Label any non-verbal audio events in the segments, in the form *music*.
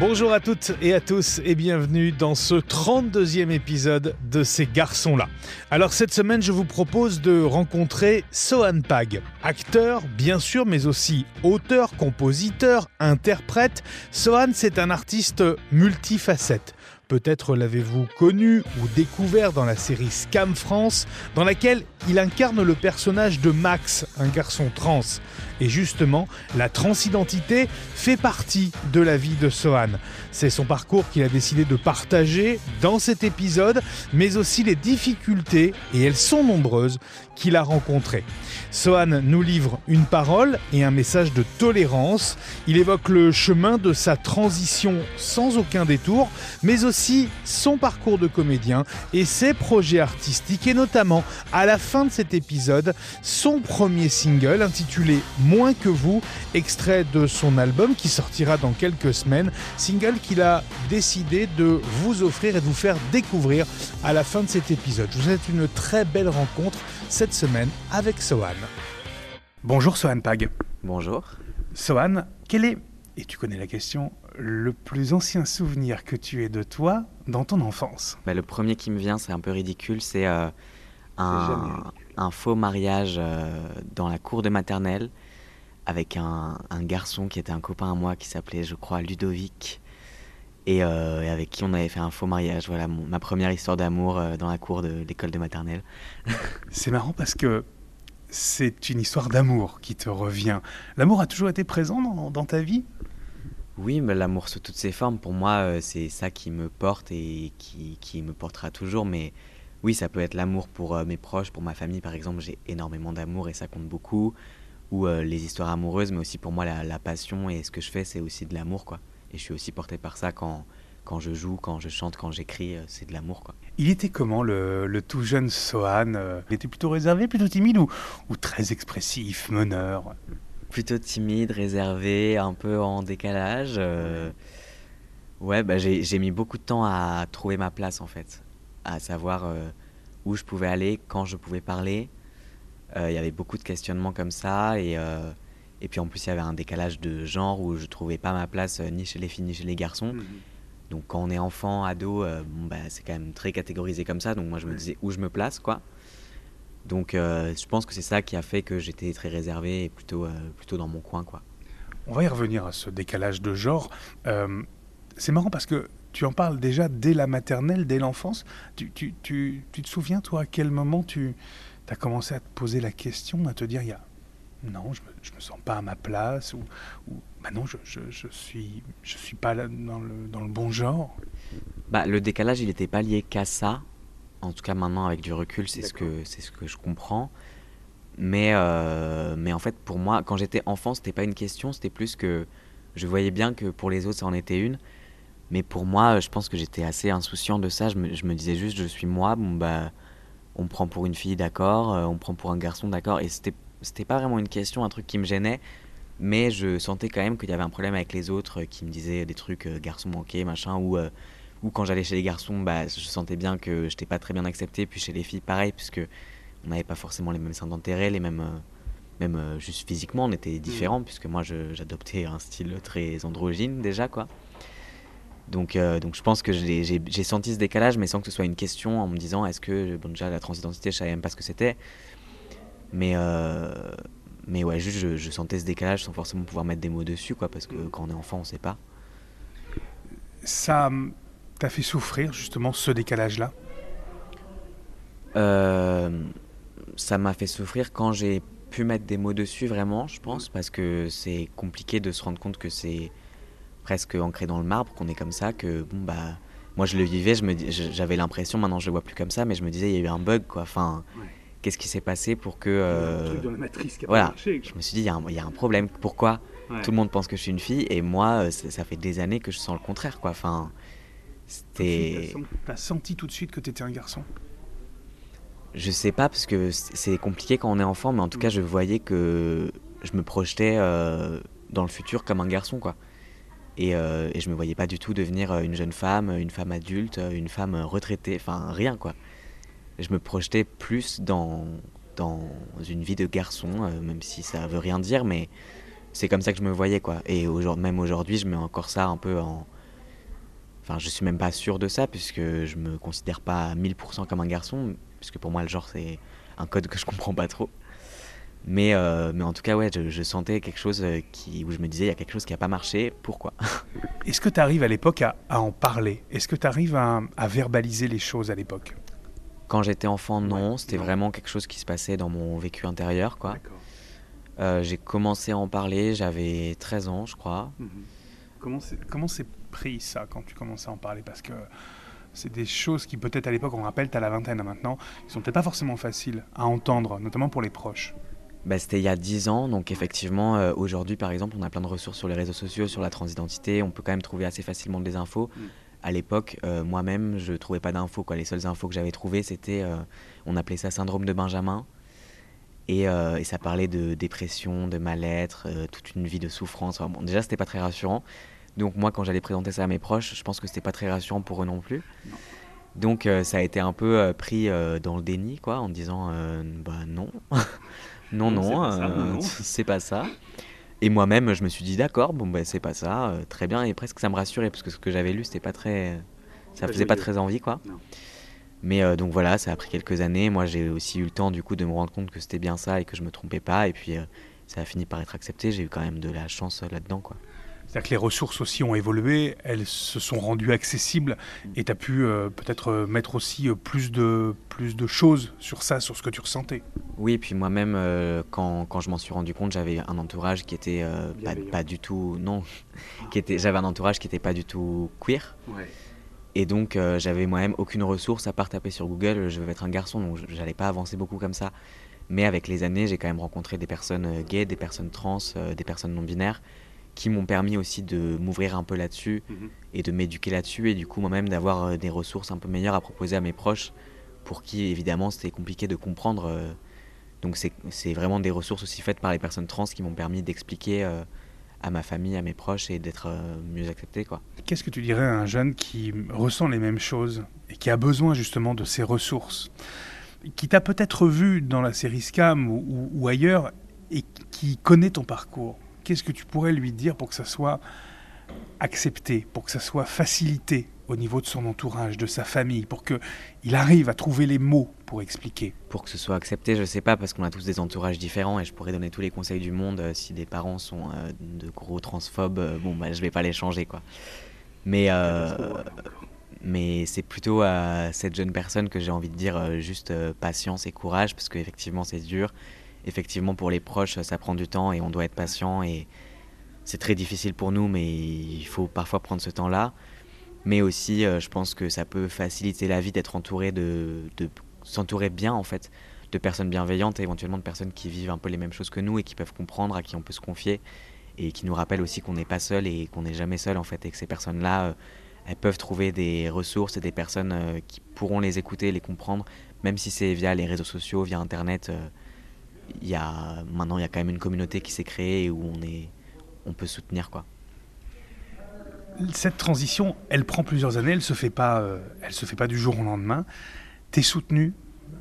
Bonjour à toutes et à tous et bienvenue dans ce 32e épisode de Ces garçons-là. Alors cette semaine, je vous propose de rencontrer Sohan Pag, acteur bien sûr, mais aussi auteur, compositeur, interprète. Sohan, c'est un artiste multifacette. Peut-être l'avez-vous connu ou découvert dans la série Scam France, dans laquelle il incarne le personnage de Max, un garçon trans. Et justement, la transidentité fait partie de la vie de Sohan. C'est son parcours qu'il a décidé de partager dans cet épisode, mais aussi les difficultés, et elles sont nombreuses, qu'il a rencontrées. Sohan nous livre une parole et un message de tolérance. Il évoque le chemin de sa transition sans aucun détour, mais aussi son parcours de comédien et ses projets artistiques, et notamment à la fin de cet épisode, son premier single intitulé Moins que vous, extrait de son album qui sortira dans quelques semaines, single qu'il a décidé de vous offrir et de vous faire découvrir à la fin de cet épisode. Je vous souhaite une très belle rencontre cette semaine avec Sohan. Bonjour Sohan Pag. Bonjour. Sohan, quel est, et tu connais la question, le plus ancien souvenir que tu aies de toi dans ton enfance? Bah, Le premier qui me vient, c'est un peu ridicule, c'est euh, un, un, faux mariage euh, dans la cour de maternelle avec un, un, garçon qui était un copain à moi qui s'appelait, je crois, Ludovic. Et, euh, et, avec qui on avait fait un faux mariage. Voilà mon, ma première histoire d'amour euh, dans la cour de l'école de maternelle. *laughs* c'est marrant parce que c'est une histoire d'amour qui te revient. L'amour a toujours été présent dans, dans ta vie? Oui, mais l'amour sous toutes ses formes, pour moi, euh, c'est ça qui me porte et qui, qui, me portera toujours. Mais oui, ça peut être l'amour pour mes proches, pour ma famille par exemple. J'ai énormément d'amour et ça compte beaucoup. Ou euh, les histoires amoureuses, mais aussi pour moi, la, la passion et ce que je fais, c'est aussi de l'amour, quoi. Et je suis aussi porté par ça quand, quand je joue, quand je chante, quand j'écris, c'est de l'amour. quoi. Il était comment le, le tout jeune Sohan Il était plutôt réservé, plutôt timide ou, ou très expressif, meneur? Plutôt timide, réservé, un peu en décalage. Euh... Ouais, bah, j'ai mis beaucoup de temps à trouver ma place en fait, à savoir euh, où je pouvais aller, quand je pouvais parler. Il euh, y avait beaucoup de questionnements comme ça et euh, et puis en plus, il y avait un décalage de genre où je trouvais pas ma place ni chez les filles ni chez les garçons. Mmh. Donc quand on est enfant, ado, euh, bon, bah, c'est quand même très catégorisé comme ça. Donc moi, je me disais où je me place, quoi. Donc euh, je pense que c'est ça qui a fait que j'étais très réservé et plutôt, euh, plutôt dans mon coin, quoi. On va y revenir à ce décalage de genre. c'est marrant parce que tu en parles déjà dès la maternelle, dès l'enfance. Tu, tu, tu, tu, te souviens, toi, à quel moment tu as commencé à te poser la question, à te dire, il y a non, je me, je me sens pas à ma place ou, ou bah non, je, je, je, suis je suis pas là dans le, dans le bon genre. Bah, le décalage, il n'était pas lié qu'à ça. En tout cas, maintenant, avec du recul, c'est ce que ce que je comprends. Mais euh, mais en fait, pour moi, quand j'étais enfant, c'était pas une question, c'était plus que je voyais bien que pour les autres, ça en était une. Mais pour moi, je pense que j'étais assez insouciant de ça. Je me, je me, disais juste, je suis moi. Bon bah, on me prend pour une fille, d'accord. On me prend pour un garçon, d'accord. Et c'était c'était pas vraiment une question, un truc qui me gênait, mais je sentais quand même qu'il y avait un problème avec les autres qui me disaient des trucs euh, garçons manqués, machin, ou, euh, ou quand j'allais chez les garçons, bah, je sentais bien que j'étais pas très bien accepté, puis chez les filles, pareil, puisque on n'avait pas forcément les mêmes seins d'intérêt, les mêmes. Euh, même euh, juste physiquement, on était différents, mmh. puisque moi j'adoptais un style très androgyne déjà, quoi. Donc, euh, donc je pense que j'ai senti ce décalage, mais sans que ce soit une question en me disant est-ce que, bon, déjà la transidentité, je savais même pas ce que c'était? Mais, euh, mais ouais, juste je, je, sentais ce décalage sans forcément pouvoir mettre des mots dessus, quoi, parce que quand on est enfant, on sait pas. Ça t'a fait souffrir justement ce décalage-là? Euh, Ça m'a fait souffrir quand j'ai pu mettre des mots dessus, vraiment, je pense, parce que c'est compliqué de se rendre compte que c'est presque ancré dans le marbre, qu'on est comme ça, que bon, bah. Moi, je le vivais, j'avais l'impression, maintenant je le vois plus comme ça, mais je me disais, il y a eu un bug, quoi. Enfin, ouais qu'est-ce qui s'est passé pour que. Euh, dans la matrice qui a voilà. pas marché, je me suis dit, il y, y, a un problème. Pourquoi ouais. tout le monde pense que je suis une fille et moi, euh, ça fait des années que je sens le contraire, quoi. Enfin, c'était. T'as senti tout de suite que t'étais un garçon? Je sais pas, parce que c'est compliqué quand on est enfant, mais en tout mmh. cas, je voyais que je me projetais euh, dans le futur comme un garçon, quoi. Et, euh, et je me voyais pas du tout devenir une jeune femme, une femme adulte, une femme retraitée, enfin rien, quoi je me projetais plus dans, dans une vie de garçon, euh, même si ça veut rien dire, mais c'est comme ça que je me voyais, quoi. Et aujourd'hui, même aujourd'hui, je mets encore ça un peu en, Enfin, je suis même pas sûr de ça, puisque je me considère pas à 1000% comme un garçon, puisque pour moi, le genre, c'est un code que je comprends pas trop. Mais, euh, mais en tout cas, ouais, je, sentais quelque chose euh, qui, où je me disais, il y a quelque chose qui n'a pas marché, pourquoi? *laughs* Est-ce que tu arrives à l'époque à, en parler? Est-ce que tu arrives à, verbaliser les choses à l'époque? Quand j'étais enfant, non. C'était vraiment quelque chose qui se passait dans mon vécu intérieur, quoi. Euh, j'ai commencé à en parler, j'avais 13 ans, je crois. Mhm. Comment c'est pris ça quand tu commences à en parler? Parce que c'est des choses qui peut-être à l'époque, on rappelle, tu as la vingtaine maintenant, qui sont peut-être pas forcément faciles à entendre, notamment pour les proches. Bah, c'était il y a 10 ans, donc effectivement, euh, aujourd'hui par exemple, on a plein de ressources sur les réseaux sociaux, sur la transidentité, on peut quand même trouver assez facilement des infos. Mm. À l'époque, euh, moi-même, je trouvais pas d'infos. Les seules infos que j'avais trouvées, c'était, euh, on appelait ça syndrome de Benjamin. Et, et ça parlait de dépression, de mal-être, toute une vie de souffrance. bon, déjà, c'était pas très rassurant. Donc moi, quand j'allais présenter ça à mes proches, je pense que c'était pas très rassurant pour eux non plus. Donc ça a été un peu pris dans le déni, quoi, en disant, bah non. *laughs* non, non, euh, c'est pas, ça. Et moi-même, je me suis dit, d'accord, bon, ben, c'est pas ça, euh, très bien, et presque ça me rassurait, parce que ce que j'avais lu, c'était pas très. Ça faisait pas très envie, quoi. Mais euh, donc voilà, ça a pris quelques années. Moi, j'ai aussi eu le temps, du coup, de me rendre compte que c'était bien ça et que je me trompais pas. Et puis, ça a fini par être accepté. J'ai eu quand même de la chance là-dedans, quoi. C'est-à-dire que les ressources aussi ont évolué, elles se sont rendues accessibles et tu as pu euh, peut-être euh, mettre aussi euh, plus, de, plus de choses sur ça, sur ce que tu ressentais. Oui, et puis moi-même, quand, quand, je m'en suis rendu compte, j'avais un entourage qui était pas, du tout. Non, qui était, j'avais un entourage qui n'était pas du tout queer. Et donc, j'avais moi-même aucune ressource à part taper sur Google, je veux être un garçon, donc j'allais pas avancer beaucoup comme ça. Mais avec les années, j'ai quand même rencontré des personnes gays, des personnes trans, des personnes non binaires qui m'ont permis aussi de m'ouvrir un peu là-dessus mhm. et de m'éduquer là-dessus et du coup moi-même d'avoir euh, des ressources un peu meilleures à proposer à mes proches pour qui évidemment c'était compliqué de comprendre. Euh. donc c'est vraiment des ressources aussi faites par les personnes trans qui m'ont permis d'expliquer euh, à ma famille, à mes proches et d'être mieux accepté. quoi. Qu'est-ce que tu dirais à un jeune qui ressent les mêmes choses et qui a besoin justement de ces ressources qui t'a peut-être vu dans la série Scam ou ailleurs et qui connaît ton parcours? Qu'est-ce que tu pourrais lui dire pour que ça soit accepté, pour que ça soit facilité au niveau de son entourage, de sa famille, pour qu'il arrive à trouver les mots pour expliquer? Pour que ce soit accepté, je ne sais pas, parce qu'on a tous des entourages différents et je pourrais donner tous les conseils du monde. Euh, si des parents sont euh, de gros transphobes, euh, bon, bah, je ne vais pas les changer. quoi. Mais, mais c'est plutôt à cette jeune personne que j'ai envie de dire juste patience et courage, parce qu'effectivement c'est dur effectivement, pour les proches, ça prend du temps et on doit être patient. Et c'est très difficile pour nous, mais il faut parfois prendre ce temps-là. Mais aussi, euh, je pense que ça peut faciliter la vie d'être entouré de, s'entourer bien, en fait, de personnes bienveillantes et éventuellement de personnes qui vivent un peu les mêmes choses que nous et qui peuvent comprendre, à qui on peut se confier et qui nous rappellent aussi qu'on n'est pas seul et qu'on n'est jamais seul, en fait, et que ces personnes-là, euh, elles peuvent trouver des ressources et des personnes euh, qui pourront les écouter, les comprendre, même si c'est via les réseaux sociaux, via Internet il y a, maintenant, il y a quand même une communauté qui s'est créée où on, est, on peut soutenir. quoi. Cette transition, elle prend plusieurs années, elle ne se, fait pas, euh, elle se fait pas du jour au lendemain. Tu es soutenu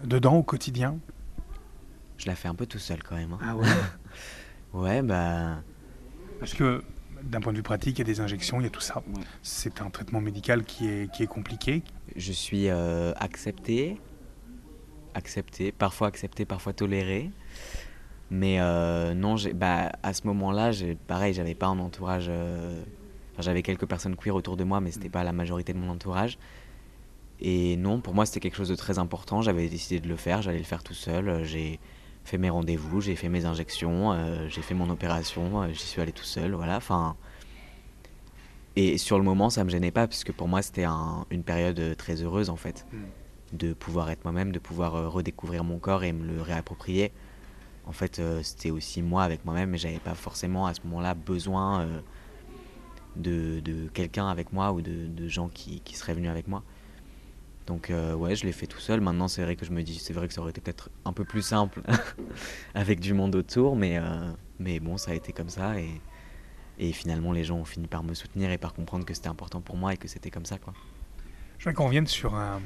dedans au quotidien? Je la fais un peu tout seul quand même. Hein. Ah ouais? *laughs* Ouais, bah. Parce que d'un point de vue pratique, il y a des injections, il y a tout ça. C'est un traitement médical qui est, qui est compliqué. Je suis euh, accepté, accepté, parfois accepté, parfois toléré. Mais euh, non, bah, à ce moment-là, pareil, j'avais pas un entourage. Euh, j'avais quelques personnes queer autour de moi, mais c'était pas la majorité de mon entourage. Et non, pour moi, c'était quelque chose de très important. J'avais décidé de le faire, j'allais le faire tout seul. J'ai fait mes rendez-vous, j'ai fait mes injections, euh, j'ai fait mon opération, j'y suis allé tout seul, voilà. Enfin. Et sur le moment, ça me gênait pas, puisque pour moi, c'était une période très heureuse, en fait. Hmm. De pouvoir être moi-même, de pouvoir redécouvrir mon corps et me le réapproprier en fait, euh, c'était aussi moi avec moi-même, mais j'avais pas forcément à ce moment-là besoin euh, de, de quelqu'un avec moi ou de, de gens qui, qui, seraient venus avec moi. Donc euh, ouais, je l'ai fait tout seul. Maintenant, c'est vrai que je me dis, c'est vrai que ça aurait été peut-être un peu plus simple *laughs* avec du monde autour, mais, mais bon, ça a été comme ça et, et finalement, les gens ont fini par me soutenir et par comprendre que c'était important pour moi et que c'était comme ça, quoi. Je voudrais qu'on revienne sur un,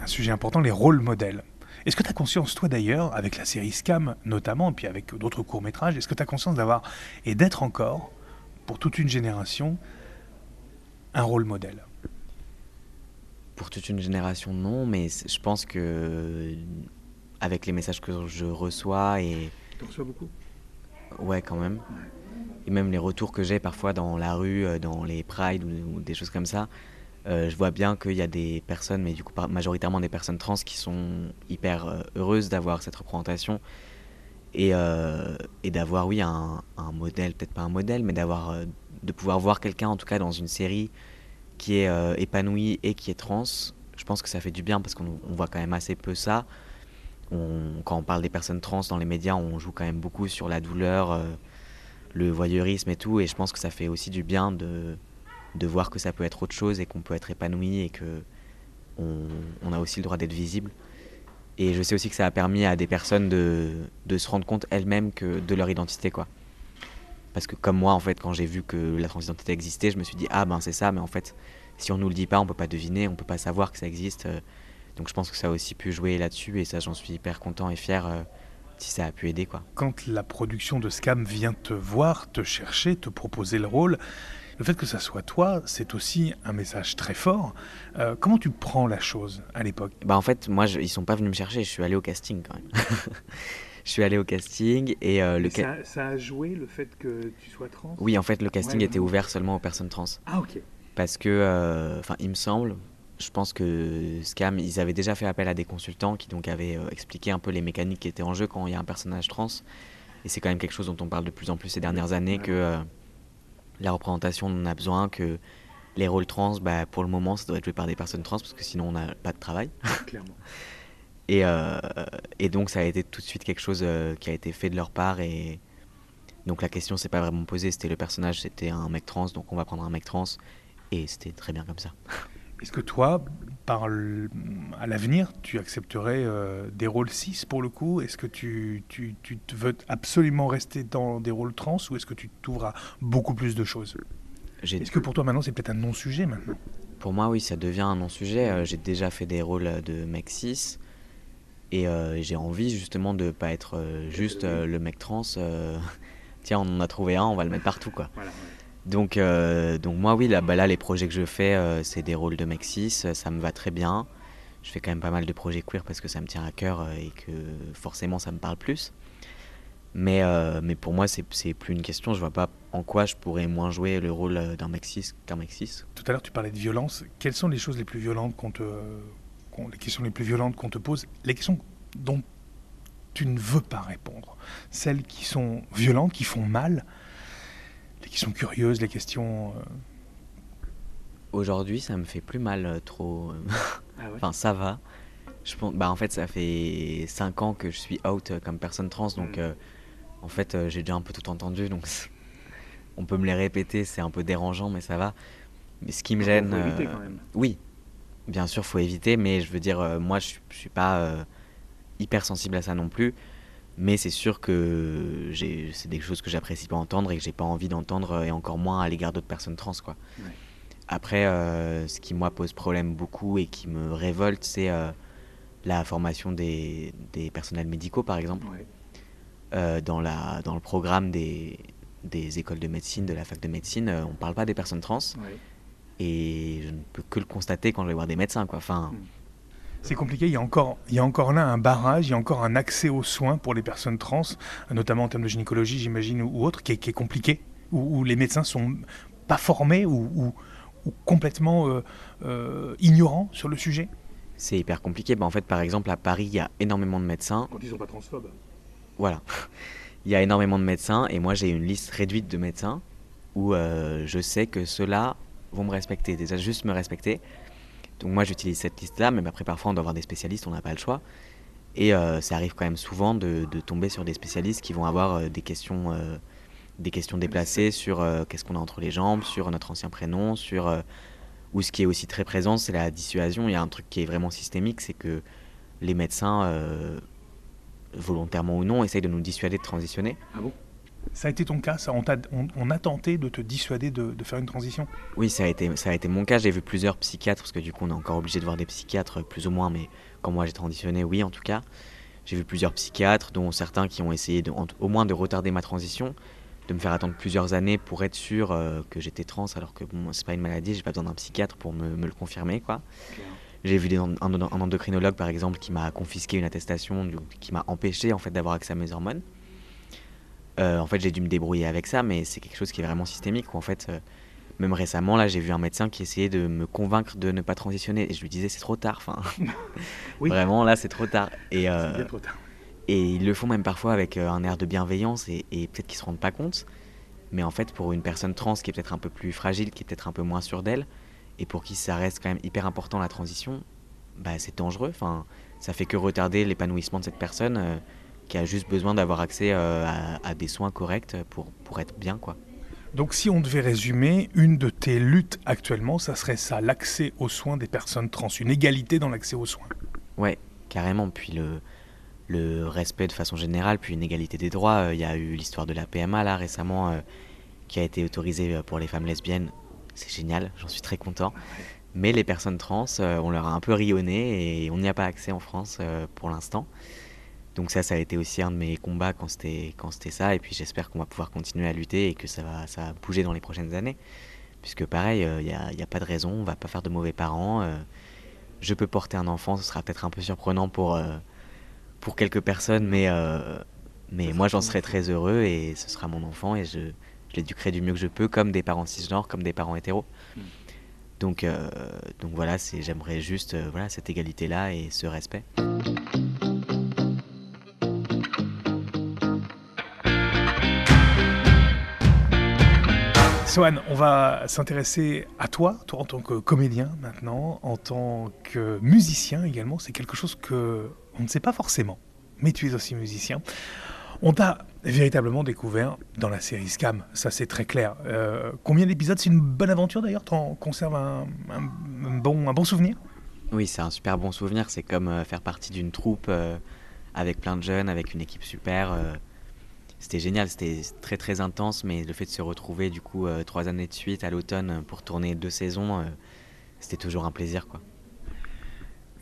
un sujet important, les rôles modèles. Est-ce que tu as conscience, toi d'ailleurs, avec la série Scam notamment, et puis avec d'autres courts-métrages, est-ce que tu as conscience d'avoir, et d'être encore, pour toute une génération, un rôle modèle? Pour toute une génération, non, mais je pense que avec les messages que je reçois et. Tu reçois beaucoup? Ouais, quand même. Et même les retours que j'ai parfois dans la rue, euh, dans les prides ou, des choses comme ça, euh, je vois bien qu'il y a des personnes, mais du coup majoritairement des personnes trans qui sont hyper euh, heureuses d'avoir cette représentation et, et d'avoir, oui, un, modèle, peut-être pas un modèle, mais d'avoir, de pouvoir voir quelqu'un en tout cas dans une série qui est épanoui et qui est trans. Je pense que ça fait du bien parce qu'on voit quand même assez peu ça quand on parle des personnes trans dans les médias, on joue quand même beaucoup sur la douleur, euh, le voyeurisme et tout. Et je pense que ça fait aussi du bien de, de voir que ça peut être autre chose et qu'on peut être épanoui et que on, a aussi le droit d'être visible. Et je sais aussi que ça a permis à des personnes de, se rendre compte elles-mêmes de leur identité, quoi. Parce que comme moi, en fait, quand j'ai vu que la transidentité existait, je me suis dit ah ben c'est ça, mais en fait, si on nous le dit pas, on peut pas deviner, on peut pas savoir que ça existe. Donc je pense que ça a aussi pu jouer là-dessus et ça j'en suis hyper content et fier euh, si ça a pu aider quoi. Quand la production de Scam vient te voir, te chercher, te proposer le rôle, le fait que ça soit toi, c'est aussi un message très fort. Euh, comment tu prends la chose à l'époque? Bah en fait, moi, je, ils sont pas venus me chercher, je suis allé au casting quand même. *laughs* je suis allé au casting et euh, le ça, ça, a joué le fait que tu sois trans? Oui, en fait, le casting était ouvert seulement aux personnes trans. Ah ok. Parce que, enfin, il me semble, je pense que Scam, ils avaient déjà fait appel à des consultants qui donc avaient euh, expliqué un peu les mécaniques qui étaient en jeu quand il y a un personnage trans. Et c'est quand même quelque chose dont on parle de plus en plus ces dernières années, que euh, la représentation en a besoin, que les rôles trans, bah, pour le moment, ça doit être joué par des personnes trans, parce que sinon on n'a pas de travail. Clairement. *laughs* et, euh, et, donc ça a été tout de suite quelque chose qui a été fait de leur part. Et donc la question s'est pas vraiment posée, c'était le personnage, c'était un mec trans, donc on va prendre un mec trans. Et c'était très bien comme ça. *laughs* Est-ce que toi, par à l'avenir, tu accepterais euh, des rôles 6 pour le coup? Est-ce que tu, tu, tu, veux absolument rester dans des rôles trans ou est-ce que tu t'ouvres à beaucoup plus de choses? Est-ce que pour toi maintenant c'est peut-être un non-sujet maintenant? Pour moi oui, ça devient un non-sujet. Euh, j'ai déjà fait des rôles de mec 6 et euh, j'ai envie justement de pas être juste le mec trans. *laughs* Tiens, on en a trouvé un, on va le mettre partout quoi. Voilà, donc, euh, donc moi, oui, là, bah, là, les projets que je fais, euh, c'est des rôles de mec 6, ça me va très bien. Je fais quand même pas mal de projets queer parce que ça me tient à cœur euh, et que forcément ça me parle plus. Mais, mais pour moi, c'est plus une question. Je vois pas en quoi je pourrais moins jouer le rôle d'un 6 qu'un 6. Tout à l'heure, tu parlais de violence. Quelles sont les choses les plus violentes qu'on te. les questions les plus violentes qu'on te pose? Les questions dont tu ne veux pas répondre. Celles qui sont violentes, qui font mal les questions curieuses, les questions. Euh, Aujourd'hui, ça me fait plus mal euh, trop. Euh, ah *laughs* enfin, ça va. Je pense, bah, en fait, ça fait 5 ans que je suis out comme personne trans, donc mm. en fait, j'ai déjà un peu tout entendu, donc *laughs* on peut me les répéter, c'est un peu dérangeant, mais ça va. Mais ce qui me gêne. Faut éviter quand même. Oui, bien sûr, faut éviter, mais je veux dire, moi, je, je suis pas hyper sensible à ça non plus. Mais c'est sûr que c'est des choses que j'apprécie pas entendre et que j'ai pas envie d'entendre, et encore moins à l'égard d'autres personnes trans. Quoi. Après, euh, ce qui moi pose problème beaucoup et qui me révolte, c'est euh, la formation des, des, personnels médicaux, par exemple. Euh, dans, la, dans le programme des, des écoles de médecine, de la fac de médecine, on ne parle pas des personnes trans. Et je ne peux que le constater quand je vais voir des médecins. Quoi. Enfin, hmm c'est compliqué. Il y, a encore, il y a encore là un barrage, il y a encore un accès aux soins pour les personnes trans, notamment en termes de gynécologie, j'imagine, ou autre, qui est, compliqué, où, les médecins sont pas formés ou, complètement euh, euh, ignorants sur le sujet. C'est hyper compliqué. Bah, en fait, par exemple, à Paris, il y a énormément de médecins. Quand ils sont pas transphobes. Voilà. *laughs* il y a énormément de médecins et moi j'ai une liste réduite de médecins où euh, je sais que ceux-là vont me respecter, déjà juste me respecter. Donc moi j'utilise cette liste-là, mais après parfois on doit avoir des spécialistes, on n'a pas le choix. Et euh, ça arrive quand même souvent de, tomber sur des spécialistes qui vont avoir euh, des questions, euh, des questions déplacées sur qu'est-ce qu'on a entre les jambes, sur notre ancien prénom, sur ou ce qui est aussi très présent, c'est la dissuasion. Il y a un truc qui est vraiment systémique, c'est que les médecins, volontairement ou non, essayent de nous dissuader de transitionner. Ah bon? Ça a été ton cas ça on, a, on, a tenté de te dissuader de, faire une transition? Oui, ça a été, ça a été mon cas. J'ai vu plusieurs psychiatres, parce que du coup, on est encore obligé de voir des psychiatres, plus ou moins, mais quand moi j'ai transitionné, oui, en tout cas. J'ai vu plusieurs psychiatres, dont certains qui ont essayé de, au moins de retarder ma transition. de me faire attendre plusieurs années pour être sûr euh, que j'étais trans, alors que bon, c'est pas une maladie, j'ai pas besoin d'un psychiatre pour me, me le confirmer, quoi. J'ai vu des, un, un endocrinologue, par exemple, qui m'a confisqué une attestation, du- qui m'a empêché en fait d'avoir accès à mes hormones. Euh, en fait, j'ai dû me débrouiller avec ça, mais c'est quelque chose qui est vraiment systémique. Où, en fait, euh, même récemment, là, j'ai vu un médecin qui essayait de me convaincre de ne pas transitionner, et je lui disais c'est trop tard. Enfin, *laughs* *laughs* Oui. vraiment là, c'est trop tard. Et, euh, bien trop tard. et ils le font même parfois avec un air de bienveillance et, et peut-être qu'ils se rendent pas compte. Mais en fait, pour une personne trans qui est peut-être un peu plus fragile, qui est peut-être un peu moins sûre d'elle, et pour qui ça reste quand même hyper important la transition, bah, c'est dangereux. Enfin, ça fait que retarder l'épanouissement de cette personne euh, qui a juste besoin d'avoir accès euh, à, à des soins corrects pour, pour être bien, quoi. Donc si on devait résumer, une de tes luttes actuellement, ça serait ça, l'accès aux soins des personnes trans, une égalité dans l'accès aux soins. Ouais, carrément. Puis le, le respect de façon générale, puis une égalité des droits. Euh, Il y a eu l'histoire de la PMA là récemment euh, qui a été autorisée pour les femmes lesbiennes. C'est génial, j'en suis très content. Mais les personnes trans, euh, on leur a un peu rionné et on n'y a pas accès en France euh, pour l'instant. Donc ça, ça a été aussi un de mes combats quand c'était quand c'était ça. Et puis j'espère qu'on va pouvoir continuer à lutter et que ça va ça va bouger dans les prochaines années. Puisque pareil, il n'y a, y a pas de raison, on va pas faire de mauvais parents. euh, je peux porter un enfant, ce sera peut-être un peu surprenant pour, euh, pour quelques personnes, mais, euh, mais moi j'en ton serai enfant. très heureux et ce sera mon enfant et je, je l'éduquerai du mieux que je peux, comme des parents cisgenres, comme des parents hétéros. Mm. Donc, euh, donc voilà, c'est, j'aimerais juste euh, voilà, cette égalité-là et ce respect. Swan, on va s'intéresser à toi, toi en tant que comédien maintenant, en tant que musicien également. C'est quelque chose que on ne sait pas forcément, mais tu es aussi musicien. On t'a véritablement découvert dans la série Scam, ça c'est très clair. Euh, combien d'épisodes? C'est une bonne aventure d'ailleurs? T'en conserves un, un- un bon, un bon souvenir? Oui, c'est un super bon souvenir. C'est comme euh, faire partie d'une troupe euh, avec plein de jeunes, avec une équipe super. C'était génial, c'était très très intense, mais le fait de se retrouver du coup euh, trois années de suite à l'automne euh, pour tourner deux saisons, euh, c'était toujours un plaisir quoi.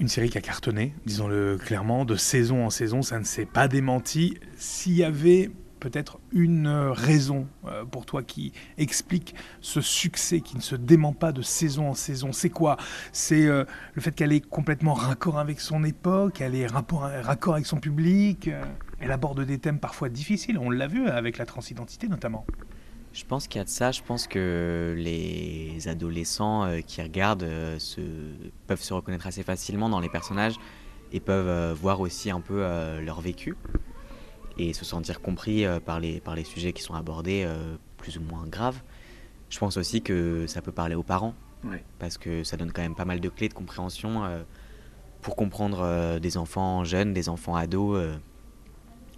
Une série qui a cartonné, disons-le clairement, de saison en saison, ça ne s'est pas démenti. S'il y avait peut-être une raison pour toi qui explique ce succès qui ne se dément pas de saison en saison, c'est quoi? C'est le fait qu'elle est complètement raccord avec son époque, elle est raccord avec son public, elle aborde des thèmes parfois difficiles, on l'a vu avec la transidentité notamment. Je pense qu'il y a de ça, je pense que les adolescents euh, qui regardent euh, se, peuvent se reconnaître assez facilement dans les personnages et peuvent euh, voir aussi un peu leur vécu et se sentir compris par, les, par les sujets qui sont abordés plus ou moins graves. Je pense aussi que ça peut parler aux parents Ouais. parce que ça donne quand même pas mal de clés de compréhension pour comprendre des enfants jeunes, des enfants ados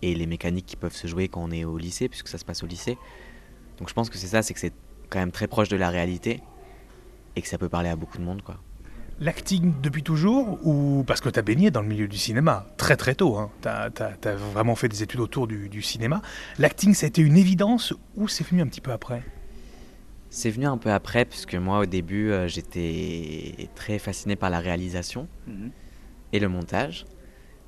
et les mécaniques qui peuvent se jouer quand on est au lycée, puisque ça se passe au lycée. Donc je pense que c'est ça, c'est que c'est quand même très proche de la réalité et que ça peut parler à beaucoup de monde, quoi. L'acting depuis toujours ou parce que tu as baigné dans le milieu du cinéma? Très très tôt, hein. tu as, vraiment fait des études autour du, du cinéma. L'acting, ça a été une évidence ou c'est venu un petit peu après? C'est venu un peu après, puisque moi au début euh, j'étais très fasciné par la réalisation Mhm. et le montage.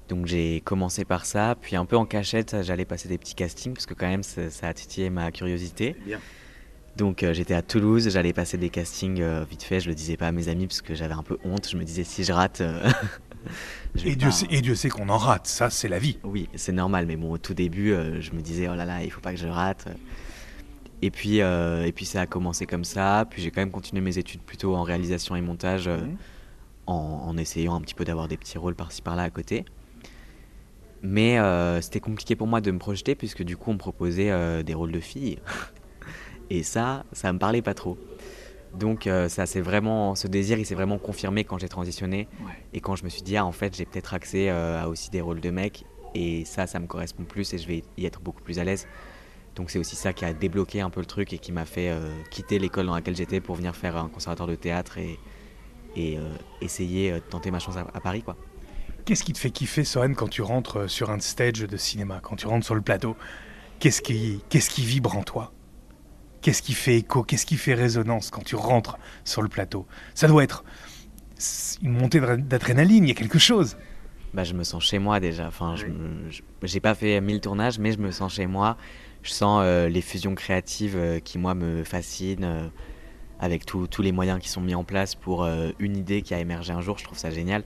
Donc j'ai commencé par ça, puis un peu en cachette, j'allais passer des petits castings, parce que quand même ça, ça a titillé ma curiosité. Bien. Donc euh, j'étais à Toulouse, j'allais passer des castings euh, vite fait, je le disais pas à mes amis parce que j'avais un peu honte, je me disais si je rate... euh, *laughs* je et Dieu, pas- sait, et Dieu sait qu'on en rate, ça c'est la vie. Oui, c'est normal, mais bon, au tout début, euh, je me disais, oh là là, il faut pas que je rate. Et puis, euh, et puis ça a commencé comme ça, puis j'ai quand même continué mes études plutôt en réalisation et montage, en, en essayant un petit peu d'avoir des petits rôles par-ci par-là à côté. Mais euh, c'était compliqué pour moi de me projeter, puisque du coup, on me proposait euh, des rôles de filles. *laughs* et ça, ça me parlait pas trop. Donc, euh, ça, c'est vraiment, ce désir, il s'est vraiment confirmé quand j'ai transitionné. Ouais. Et quand je me suis dit, ah, en fait, j'ai peut-être accès à aussi des rôles de mec, et ça, ça me correspond plus, et je vais y être beaucoup plus à l'aise. Donc c'est aussi ça qui a débloqué un peu le truc et qui m'a fait quitter l'école dans laquelle j'étais pour venir faire un conservatoire de théâtre et, et essayer de tenter ma chance à, à Paris, quoi. Qu'est-ce qui te fait kiffer, Soren, quand tu rentres sur un stage de cinéma, quand tu rentres sur le plateau? Qu'est-ce qui, qu'est-ce qui vibre en toi? Qu'est-ce qui fait écho? Qu'est-ce qui fait résonance quand tu rentres sur le plateau? Ça doit être une montée d'adr- d'adrénaline, il y a quelque chose. Bah, je me sens chez moi déjà. Enfin, je j'ai pas fait mille tournages, mais je me sens chez moi. Je sens euh, les fusions créatives euh, qui, moi, me fascinent, euh, avec tous les moyens qui sont mis en place pour euh, une idée qui a émergé un jour. Je trouve ça génial.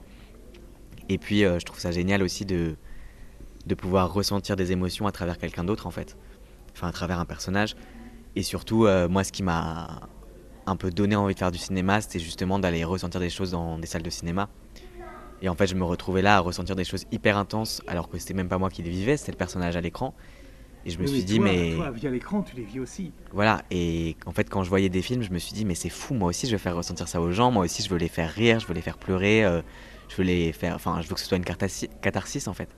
Et puis, euh, je trouve ça génial aussi de, de pouvoir ressentir des émotions à travers quelqu'un d'autre, en fait. Enfin, à travers un personnage. Et surtout, euh, moi, ce qui m'a un peu donné envie de faire du cinéma, c'était justement d'aller ressentir des choses dans des salles de cinéma. Et en fait, je me retrouvais là à ressentir des choses hyper intenses, alors que c'était même pas moi qui les vivais, c'était le personnage à l'écran. Et je me Oui, suis dit, toi, mais Toi, via l'écran, tu les vis aussi. voilà. Et en fait, quand je voyais des films, je me suis dit, mais c'est fou, moi aussi, je veux faire ressentir ça aux gens, moi aussi, je veux les faire rire, je veux les faire pleurer, euh, je veux les faire. Enfin, je veux que ce soit une catharsis, en fait.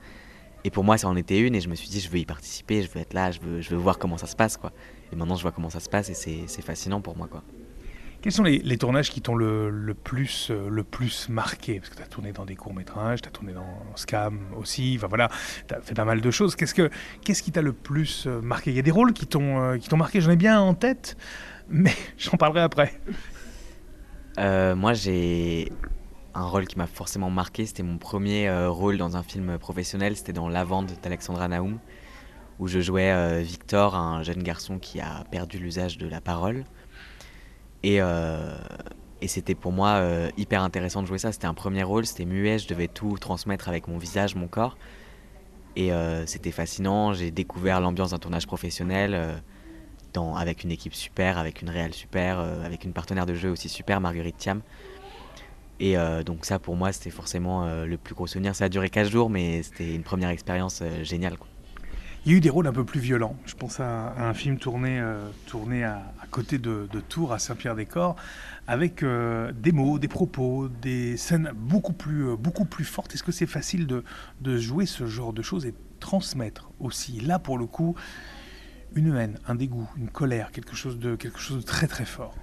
Et pour moi, ça en était une, et je me suis dit, je veux y participer, je veux être là, je veux, je veux voir comment ça se passe, quoi. Et maintenant, je vois comment ça se passe, et c'est fascinant pour moi, quoi. Quels sont les, les tournages qui t'ont le, le plus, euh, le plus marqué? Parce que tu as tourné dans des courts-métrages, tu as tourné dans Scam aussi, enfin voilà, tu as fait pas mal de choses. Qu'est-ce, que, qu'est-ce qui t'a le plus euh, marqué? Il y a des rôles qui t'ont, euh, qui t'ont marqué, j'en ai bien en tête, mais *laughs* j'en parlerai après. Euh, moi, j'ai un rôle qui m'a forcément marqué. C'était mon premier euh, rôle dans un film professionnel. C'était dans Lavande d'Alexandra Naoum, où je jouais euh, Victor, un jeune garçon qui a perdu l'usage de la parole. Et, euh, c'était pour moi hyper intéressant de jouer ça. C'était un premier rôle, c'était muet, je devais tout transmettre avec mon visage, mon corps. Et c'était fascinant. J'ai découvert l'ambiance d'un tournage professionnel. avec une équipe super, avec une réelle super, avec une partenaire de jeu aussi super, Marguerite Thiam. Et euh, donc ça pour moi c'était forcément euh, le plus gros souvenir. Ça a duré 4 jours mais c'était une première expérience euh, géniale. Quoi. Il y a eu des rôles un peu plus violents. Je pense à, à un film tourné, tourné à, à côté de, de Tours, à Saint-Pierre-des-Corps, avec des mots, des propos, des scènes beaucoup plus, beaucoup plus fortes. Est-ce que c'est facile de, de jouer ce genre de choses et transmettre aussi, là pour le coup, une haine, un dégoût, une colère, quelque chose de, quelque chose de très très fort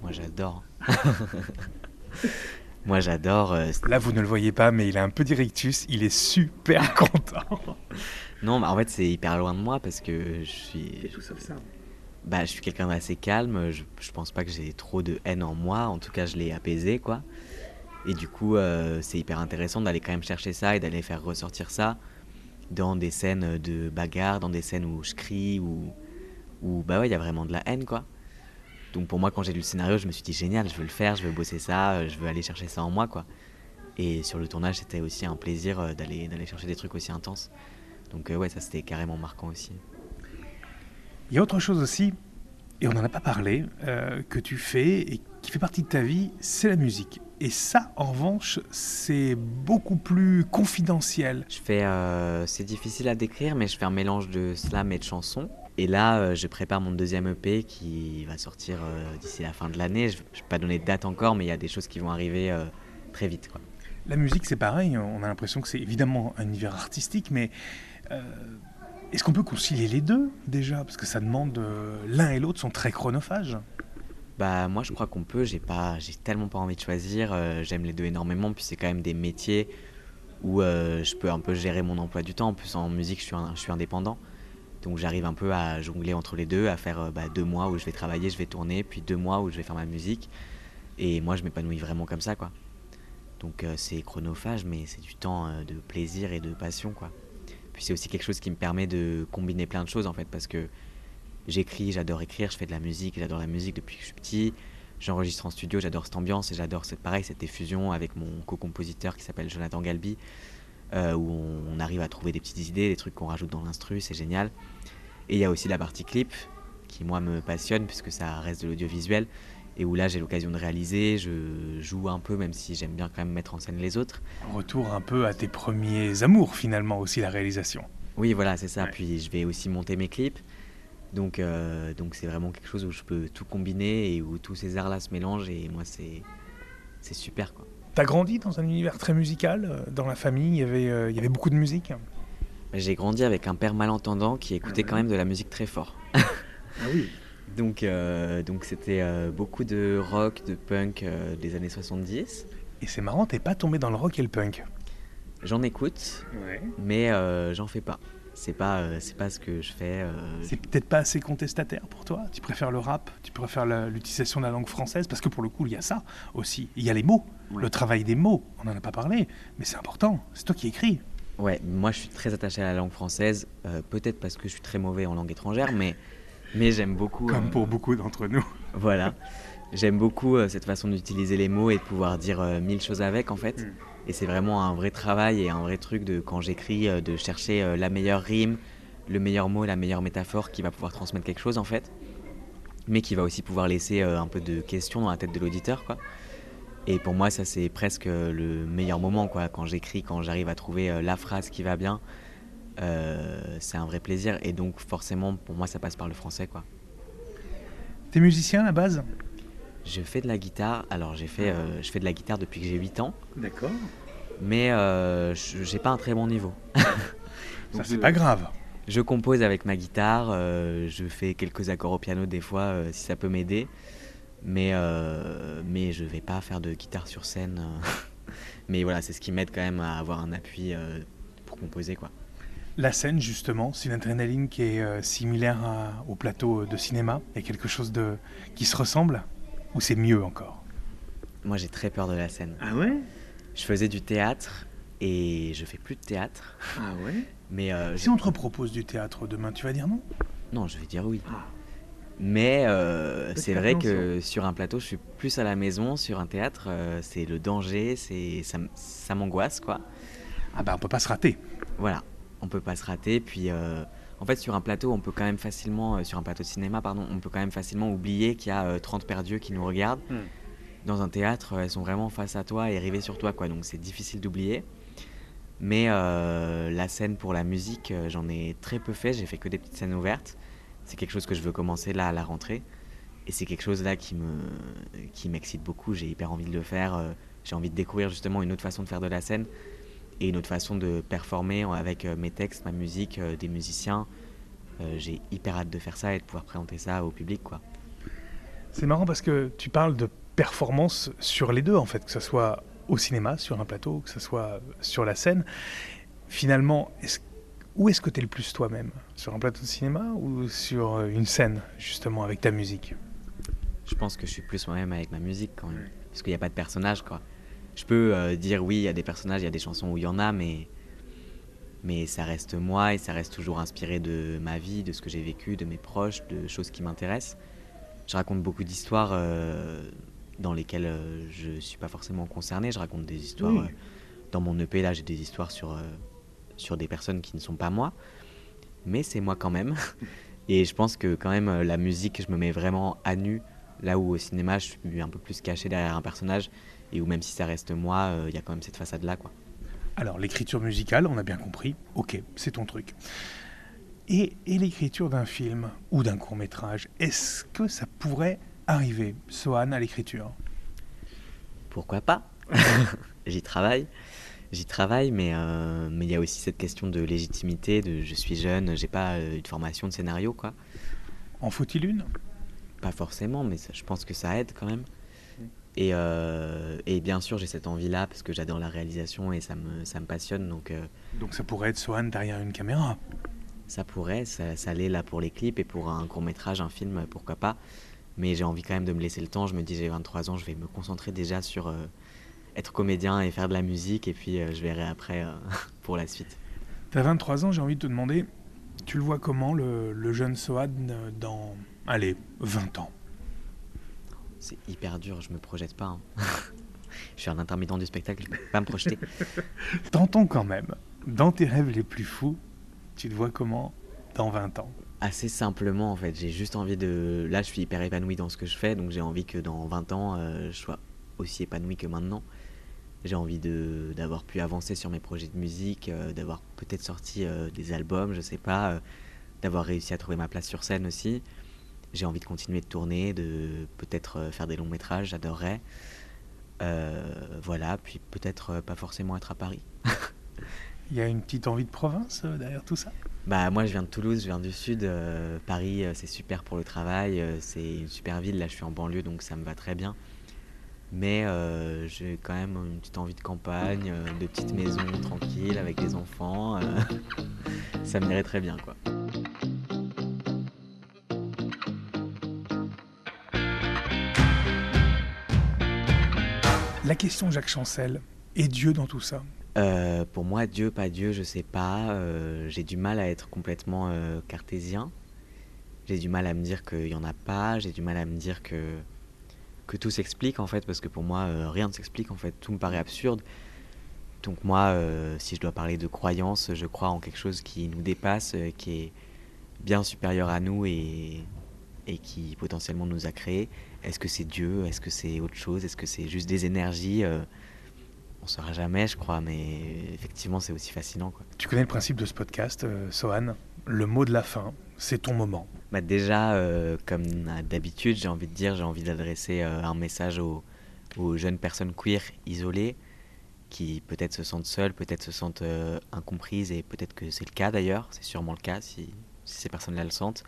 Moi j'adore. *laughs* moi j'adore. euh, Là vous ne le voyez pas, mais il a un peu d'irrictus, il est super *laughs* content. Non mais en fait c'est hyper loin de moi parce que je suis... C'est tout sauf ça. Bah, je suis quelqu'un d'assez calme, je, je pense pas que j'ai trop de haine en moi, en tout cas je l'ai apaisé quoi. Et du coup euh, c'est hyper intéressant d'aller quand même chercher ça et d'aller faire ressortir ça dans des scènes de bagarre, dans des scènes où je crie, où, où bah ouais il y a vraiment de la haine quoi. Donc pour moi quand j'ai lu le scénario je me suis dit génial, je veux le faire, je veux bosser ça, euh, je veux aller chercher ça en moi quoi. Et sur le tournage c'était aussi un plaisir euh, d'aller d'aller chercher des trucs aussi intenses. Donc euh, ouais ça c'était carrément marquant aussi. Il y a autre chose aussi, et on n'en a pas parlé, euh, que tu fais et qui fait partie de ta vie, c'est la musique. Et ça, en revanche, c'est beaucoup plus confidentiel. Je fais, euh, c'est difficile à décrire, mais je fais un mélange de slam et de chansons. Et là, euh, je prépare mon deuxième EP qui va sortir euh, d'ici la fin de l'année. Je ne vais pas donner de date encore, mais il y a des choses qui vont arriver euh, très vite. Quoi. La musique, c'est pareil, on a l'impression que c'est évidemment un univers artistique, mais euh, est-ce qu'on peut concilier les deux déjà? Parce que ça demande, euh, l'un et l'autre sont très chronophages. Bah moi, je crois qu'on peut. J'ai pas, j'ai tellement pas envie de choisir. euh, J'aime les deux énormément. Puis c'est quand même des métiers où je peux un peu gérer mon emploi du temps. En plus, en musique, je suis, un- je suis indépendant. Donc j'arrive un peu à jongler entre les deux, à faire euh, bah, deux mois où je vais travailler, je vais tourner, puis deux mois où je vais faire ma musique. Et moi, je m'épanouis vraiment comme ça, quoi. Donc euh, c'est chronophage, mais c'est du temps euh, de plaisir et de passion, quoi. Puis c'est aussi quelque chose qui me permet de combiner plein de choses, en fait, parce que j'écris, j'adore écrire, je fais de la musique, j'adore la musique depuis que je suis petit. J'enregistre en studio, j'adore cette ambiance et j'adore cette, pareil, cette effusion avec mon co-compositeur qui s'appelle Jonathan Galbi, euh, où on, on arrive à trouver des petites idées, des trucs qu'on rajoute dans l'instru, c'est génial. Et il y a aussi la partie clip, qui moi me passionne, puisque ça reste de l'audiovisuel, et où là j'ai l'occasion de réaliser, je joue un peu, même si j'aime bien quand même mettre en scène les autres. Retour un peu à tes premiers amours finalement aussi, la réalisation. Oui, voilà, c'est ça. Ouais. Puis je vais aussi monter mes clips. Donc, euh, donc c'est vraiment quelque chose où je peux tout combiner et où tous ces arts-là se mélangent. Et moi, c'est, c'est super, quoi. T'as grandi dans un univers très musical, euh, dans la famille, il y avait, euh, il y avait beaucoup de musique. J'ai grandi avec un père malentendant qui écoutait Ah ouais. quand même de la musique très fort. Ah oui. *laughs* Donc, euh, donc c'était euh, beaucoup de rock, de punk des années 70. Et c'est marrant, t'es pas tombé dans le rock et le punk? J'en écoute, Ouais. mais j'en fais pas. C'est pas, euh, c'est pas ce que je fais. euh, C'est peut-être pas assez contestataire pour toi Tu préfères le rap Tu préfères la- l'utilisation de la langue française Parce que pour le coup, il y a ça aussi. Il y a les mots, Ouais. le travail des mots. On n'en a pas parlé, mais c'est important. C'est toi qui écris. Ouais, moi je suis très attaché à la langue française, euh, peut-être parce que je suis très mauvais en langue étrangère, mais, mais j'aime beaucoup. Comme pour beaucoup d'entre nous. *laughs* Voilà. J'aime beaucoup cette façon d'utiliser les mots et de pouvoir dire mille choses avec en fait. Mm. Et c'est vraiment un vrai travail et un vrai truc de quand j'écris euh, de chercher euh, la meilleure rime, le meilleur mot, la meilleure métaphore qui va pouvoir transmettre quelque chose en fait. Mais qui va aussi pouvoir laisser euh, un peu de questions dans la tête de l'auditeur quoi. Et pour moi ça c'est presque le meilleur moment quoi. Quand j'écris, quand j'arrive à trouver la phrase qui va bien, c'est un vrai plaisir. Et donc forcément pour moi ça passe par le français quoi. T'es musicien à la base? Je fais de la guitare. Alors, j'ai fait, euh, je fais de la guitare depuis que j'ai 8 ans, D'accord. mais euh, je- j'ai pas un très bon niveau. *laughs* Ça, c'est je- pas grave. Je compose avec ma guitare, euh, je fais quelques accords au piano des fois euh, si ça peut m'aider, mais, euh, mais je vais pas faire de guitare sur scène. euh. *laughs* mais voilà, c'est ce qui m'aide quand même à avoir un appui euh, pour composer quoi. La scène, justement, c'est une adrénaline qui est euh, similaire à- au plateau de cinéma. A quelque chose de qui se ressemble? Ou c'est mieux encore Moi j'ai très peur de la scène. Ah ouais? Je faisais du théâtre et je fais plus de théâtre, Ah ouais? Mais euh, Si on te propose du théâtre demain, tu vas dire non? Non, je vais dire oui. Ah. Mais euh, c'est vrai que sur un plateau, je suis plus à la maison. Sur un théâtre, euh, c'est le danger, c'est ça, m'angoisse quoi. Ah bah on peut pas se rater. Voilà, on peut pas se rater. Puis euh, en fait, sur un plateau, on peut quand même facilement, euh, sur un plateau de cinéma, pardon, on peut quand même facilement oublier qu'il y a euh, 30 perdus qui nous regardent. Hmm. Dans un théâtre, elles sont vraiment face à toi et rivées sur toi quoi. Donc c'est difficile d'oublier. Mais euh, la scène pour la musique, euh, j'en ai très peu fait. J'ai fait que des petites scènes ouvertes. C'est quelque chose que je veux commencer là à la rentrée. Et c'est quelque chose là qui me qui m'excite beaucoup. J'ai hyper envie de le faire. J'ai envie de découvrir justement une autre façon de faire de la scène et une autre façon de performer avec euh, mes textes, ma musique, euh, des musiciens. Euh, J'ai hyper hâte de faire ça et de pouvoir présenter ça au public quoi. C'est marrant parce que tu parles de performance sur les deux, en fait, que ce soit au cinéma, sur un plateau, que ce soit sur la scène. Finalement, où est-ce que tu es le plus toi-même? Sur un plateau de cinéma ou sur une scène, justement, avec ta musique? Je pense que je suis plus moi-même avec ma musique quand même. Parce qu'il n'y a pas de personnage, quoi. Je peux euh, dire oui, il y a des personnages, il y a des chansons où il y en a, mais, mais ça reste moi et ça reste toujours inspiré de ma vie, de ce que j'ai vécu, de mes proches, de choses qui m'intéressent. Je raconte beaucoup d'histoires euh, dans lesquelles euh, je ne suis pas forcément concerné. Je raconte des histoires. Oui. dans mon EP, là, j'ai des histoires sur, sur des personnes qui ne sont pas moi. Mais c'est moi quand même. *laughs* Et je pense que quand même, la musique, je me mets vraiment à nu Là où au cinéma, je suis un peu plus caché derrière un personnage et où même si ça reste moi, euh, il y a quand même cette façade-là. quoi. Alors, l'écriture musicale, on a bien compris. Ok, c'est ton truc. Et, et l'écriture d'un film ou d'un court métrage, est-ce que ça pourrait arriver, Sohan, à l'écriture? Pourquoi pas? *laughs* J'y travaille. J'y travaille, mais euh, mais il y a aussi cette question de légitimité, de je suis jeune, j'ai pas euh, une formation de scénario, quoi. En faut-il une? Pas forcément, mais ça- je pense que ça aide quand même. Et, euh, et bien sûr, j'ai cette envie-là parce que j'adore la réalisation et ça me, ça me passionne. Donc, euh, Donc ça pourrait être Sohan derrière une caméra. ça pourrait, ça, ça l'est là pour les clips et pour un court-métrage, un film, pourquoi pas. Mais j'ai envie quand même de me laisser le temps. Je me dis, j'ai 23 ans, je vais me concentrer déjà sur euh, être comédien et faire de la musique. Et puis, je verrai après *laughs* pour la suite. T'as 23 ans, j'ai envie de te demander, tu le vois comment, le, le jeune Sohan dans, allez, 20 ans? C'est hyper dur, je me projette pas. hein. *laughs* je suis un intermittent du spectacle, je peux pas me projeter. *laughs* Tentons quand même, dans tes rêves les plus fous, tu te vois comment dans 20 ans? Assez simplement, en fait, j'ai juste envie de. Là, je suis hyper épanoui dans ce que je fais, donc j'ai envie que dans 20 ans, euh, je sois aussi épanoui que maintenant. J'ai envie de d'avoir pu avancer sur mes projets de musique, euh, d'avoir peut-être sorti euh, des albums, je sais pas, d'avoir réussi à trouver ma place sur scène aussi. J'ai envie de continuer de tourner, de peut-être euh, faire des longs métrages, j'adorerais. Euh, voilà, puis peut-être euh, pas forcément être à Paris. *laughs* Il y a une petite envie de province derrière tout ça? Bah moi je viens de Toulouse, je viens du sud. euh, Paris c'est super pour le travail, c'est une super ville. Là je suis en banlieue donc ça me va très bien. Mais euh, j'ai quand même une petite envie de campagne, de petite maison tranquille avec des enfants. *laughs* ça m'irait très bien quoi. La question Jacques Chancel, est Dieu dans tout ça? Euh, pour moi, Dieu, pas Dieu, je sais pas. Euh, j'ai du mal à être complètement euh, cartésien. J'ai du mal à me dire qu'il y en a pas. J'ai du mal à me dire que que tout s'explique en fait, parce que pour moi, rien ne s'explique en fait. Tout me paraît absurde. Donc moi, si je dois parler de croyance, je crois en quelque chose qui nous dépasse, qui est bien supérieur à nous et et qui potentiellement nous a créés. Est-ce que c'est Dieu? Est-ce que c'est autre chose? Est-ce que c'est juste des énergies? On ne saura jamais, je crois, mais effectivement, c'est aussi fascinant. Quoi. Tu connais le principe de ce podcast, euh, Sohan? Le mot de la fin, c'est ton moment. Bah déjà, euh, comme d'habitude, j'ai envie de dire, j'ai envie d'adresser euh, un message aux, jeunes personnes queer isolées qui peut-être se sentent seules, peut-être se sentent incomprises, et peut-être que c'est le cas d'ailleurs, c'est sûrement le cas si, si ces personnes-là le sentent.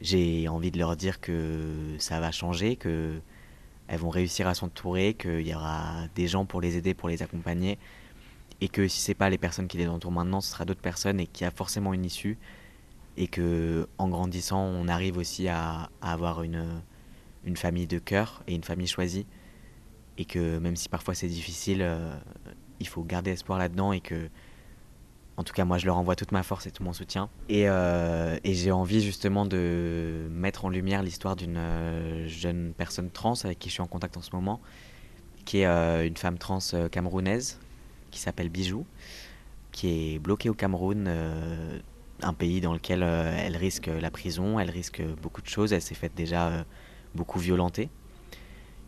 J'ai envie de leur dire que ça va changer, que elles vont réussir à s'entourer, qu'il y aura des gens pour les aider, pour les accompagner, et que si c'est pas les personnes qui les entourent maintenant, ce sera d'autres personnes et qu'il y a forcément une issue, et que en grandissant, on arrive aussi à, avoir une, famille de cœur et une famille choisie, et que même si parfois c'est difficile, euh, il faut garder espoir là-dedans et que en tout cas, moi, je leur envoie toute ma force et tout mon soutien. Et, euh, j'ai envie justement de mettre en lumière l'histoire d'une euh, jeune personne trans avec qui je suis en contact en ce moment, qui est euh, une femme trans camerounaise qui s'appelle Bijou, qui est bloquée au Cameroun, un pays dans lequel elle risque la prison, elle risque beaucoup de choses, elle s'est faite déjà beaucoup violenter.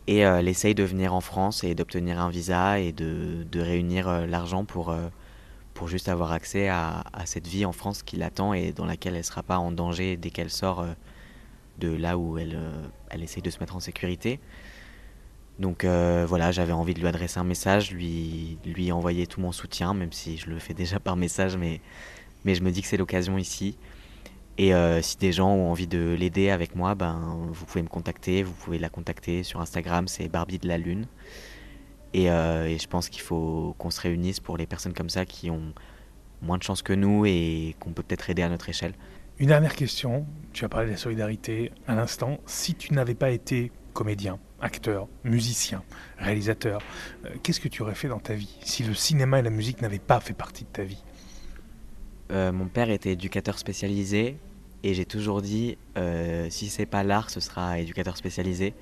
Et elle essaye de venir en France et d'obtenir un visa et de, de réunir l'argent pour pour juste avoir accès à, cette vie en France qui l'attend et dans laquelle elle ne sera pas en danger dès qu'elle sort euh, de là où elle, euh, elle essaye de se mettre en sécurité. Donc euh, voilà, j'avais envie de lui adresser un message, lui, lui envoyer tout mon soutien, même si je le fais *laughs* déjà par message, mais, mais je me dis que c'est l'occasion ici. Et si des gens ont envie de l'aider avec moi, ben, vous pouvez me contacter, vous pouvez la contacter sur Instagram, c'est Barbie de la Lune. Euh, et, je pense qu'il faut qu'on se réunisse pour les personnes comme ça qui ont moins de chance que nous et qu'on peut peut-être aider à notre échelle. Une dernière question, tu as parlé de la solidarité à l'instant. Si tu n'avais pas été comédien, acteur, musicien, réalisateur, euh, qu'est-ce que tu aurais fait dans ta vie si le cinéma et la musique n'avaient pas fait partie de ta vie? Euh, Mon père était éducateur spécialisé et j'ai toujours dit si c'est pas l'art, ce sera éducateur spécialisé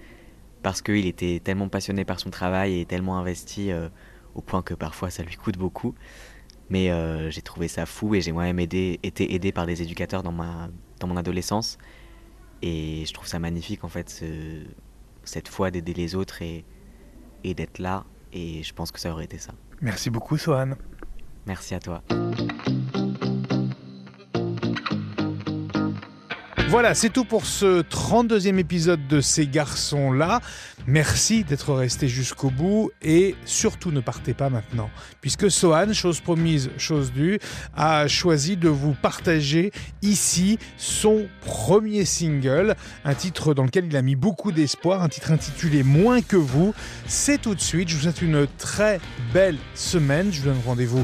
parce qu'il était tellement passionné par son travail et tellement investi euh, au point que parfois ça lui coûte beaucoup. Mais euh, j'ai trouvé ça fou et j'ai moi-même été aidé par des éducateurs dans, ma, dans mon adolescence. Et je trouve ça magnifique en fait, cette foi d'aider les autres et, et d'être là. Et je pense que ça aurait été ça. Merci beaucoup Sohan. Merci à toi. Voilà, c'est tout pour ce 32e épisode de Ces garçons-là. Merci d'être resté jusqu'au bout et surtout ne partez pas maintenant, puisque Sohan, chose promise, chose due, a choisi de vous partager ici son premier single, un titre dans lequel il a mis beaucoup d'espoir, un titre intitulé Moins que vous. C'est tout de suite, je vous souhaite une très belle semaine, je vous donne rendez-vous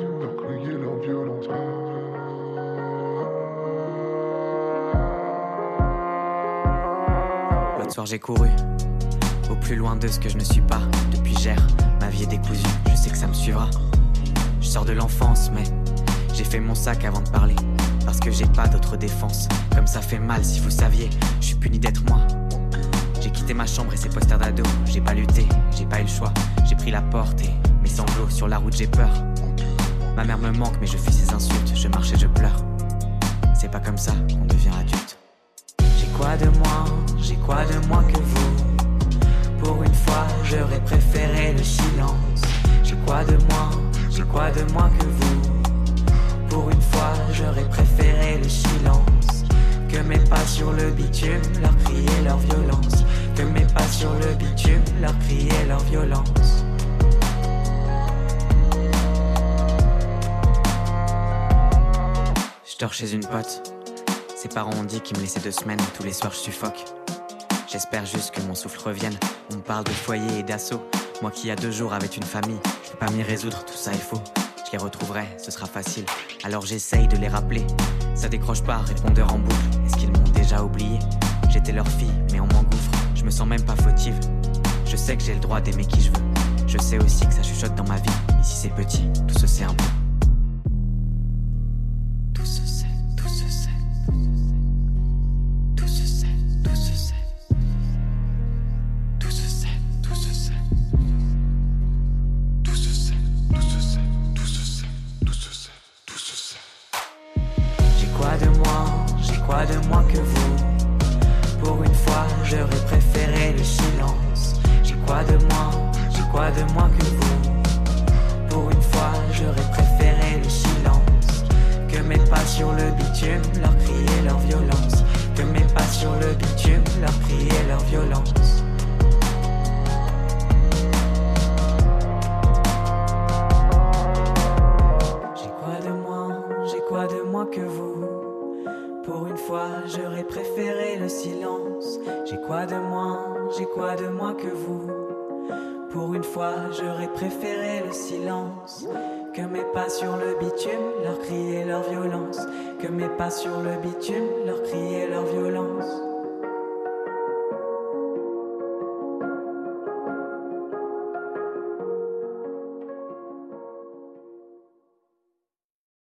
soir j'ai couru au plus loin de ce que je ne suis pas. Depuis hier, ma vie est décousue, je sais que ça me suivra. Je sors de l'enfance, mais j'ai fait mon sac avant de parler. Parce que j'ai pas d'autre défense. Comme ça fait mal si vous saviez, je suis puni d'être moi. J'ai quitté ma chambre et ses posters d'ado. J'ai pas lutté, j'ai pas eu le choix. J'ai pris la porte et mes sanglots sur la route, j'ai peur. Ma mère me manque, mais je fuis ses insultes. Je marche et je pleure. C'est pas comme ça qu'on devient adulte quoi de moi J'ai quoi de moi que vous Pour une fois, j'aurais préféré le silence. J'ai quoi de moi J'ai quoi de moi que vous Pour une fois, j'aurais préféré le silence. Que mes pas sur le bitume leur crier leur violence. Que mes pas sur le bitume leur crier leur violence. dors chez une pote. Ses parents ont dit qu'ils me laissaient deux semaines, tous les soirs je suffoque. J'espère juste que mon souffle revienne. On me parle de foyer et d'assaut. Moi qui il y a deux jours avec une famille, je peux pas m'y résoudre, tout ça est faux. Je les retrouverai, ce sera facile. Alors j'essaye de les rappeler. Ça décroche pas, répondeur en boucle. Est-ce qu'ils m'ont déjà oublié? J'étais leur fille, mais on m'engouffre. Je me sens même pas fautive. Je sais que j'ai le droit d'aimer qui je veux. Je sais aussi que ça chuchote dans ma vie. Ici c'est petit, tout se sait un peu.